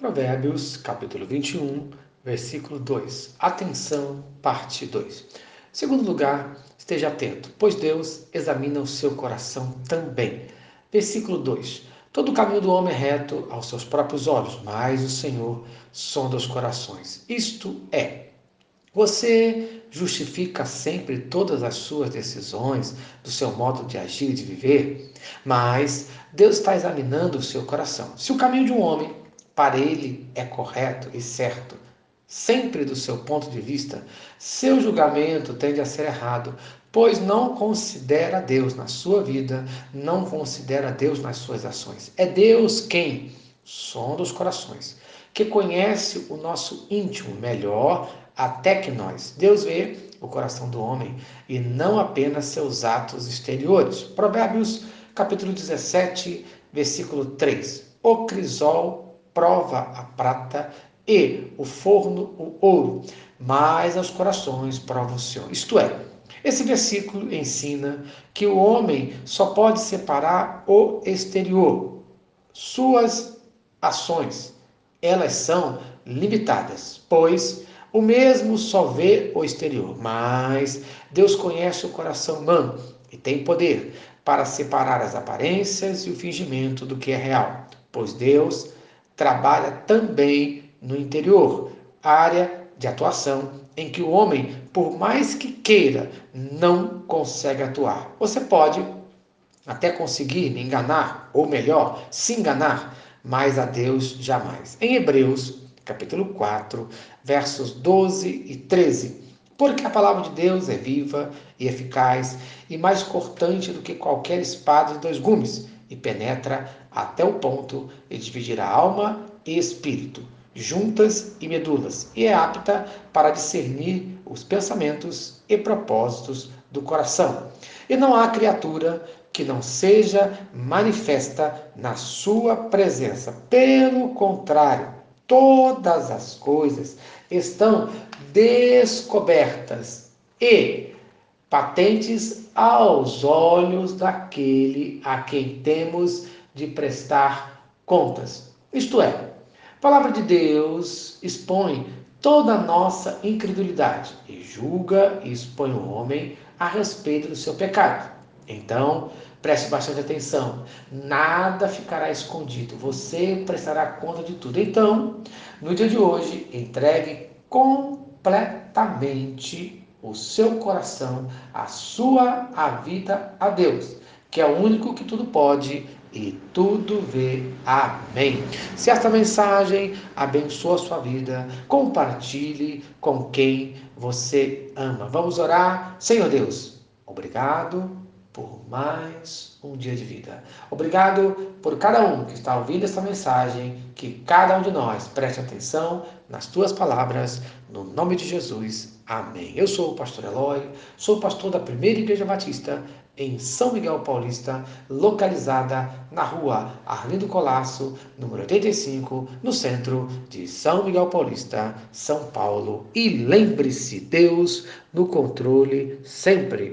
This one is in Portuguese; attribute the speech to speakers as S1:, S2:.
S1: Provérbios, capítulo 21, versículo 2. Atenção, parte 2. Segundo lugar, esteja atento, pois Deus examina o seu coração também. Versículo 2. Todo o caminho do homem é reto aos seus próprios olhos, mas o Senhor sonda os corações. Isto é, você justifica sempre todas as suas decisões, do seu modo de agir e de viver, mas Deus está examinando o seu coração. Se o caminho de um homem para ele é correto e certo, sempre do seu ponto de vista, seu julgamento tende a ser errado, pois não considera Deus na sua vida, não considera Deus nas suas ações. É Deus quem sonda os corações, que conhece o nosso íntimo melhor até que nós. Deus vê o coração do homem e não apenas seus atos exteriores. Provérbios capítulo 17, versículo 3. O crisol prova a prata e o forno o ouro, mas aos corações prova o Senhor. Isto é, esse versículo ensina que o homem só pode separar o exterior, suas ações. Elas são limitadas, pois o mesmo só vê o exterior, mas Deus conhece o coração humano e tem poder para separar as aparências e o fingimento do que é real, pois Deus trabalha também no interior, área de atuação em que o homem, por mais que queira, não consegue atuar. Você pode até conseguir enganar, ou melhor, se enganar, mas a Deus jamais. Em Hebreus, capítulo 4, versos 12 e 13. Porque a palavra de Deus é viva e eficaz e mais cortante do que qualquer espada de dois gumes e penetra até o ponto de dividir a alma e espírito, juntas e medulas, e é apta para discernir os pensamentos e propósitos do coração. E não há criatura que não seja manifesta na sua presença. Pelo contrário, todas as coisas estão descobertas e patentes aos olhos daquele a quem temos de prestar contas. Isto é, a palavra de Deus expõe toda a nossa incredulidade e julga e expõe o homem a respeito do seu pecado. Então, preste bastante atenção. Nada ficará escondido. Você prestará conta de tudo. Então, no dia de hoje, entregue completamente o seu coração, a sua a vida a Deus, que é o único que tudo pode e tudo vê. Amém. Se esta mensagem abençoa a sua vida, compartilhe com quem você ama. Vamos orar. Senhor Deus, obrigado por mais um dia de vida. Obrigado por cada um que está ouvindo esta mensagem, que cada um de nós preste atenção nas tuas palavras, no nome de Jesus. Amém. Eu sou o pastor Eloy, sou pastor da Primeira Igreja Batista em São Miguel Paulista, localizada na rua Arlindo Colasso, número 85, no centro de São Miguel Paulista, São Paulo. E lembre-se, Deus no controle sempre.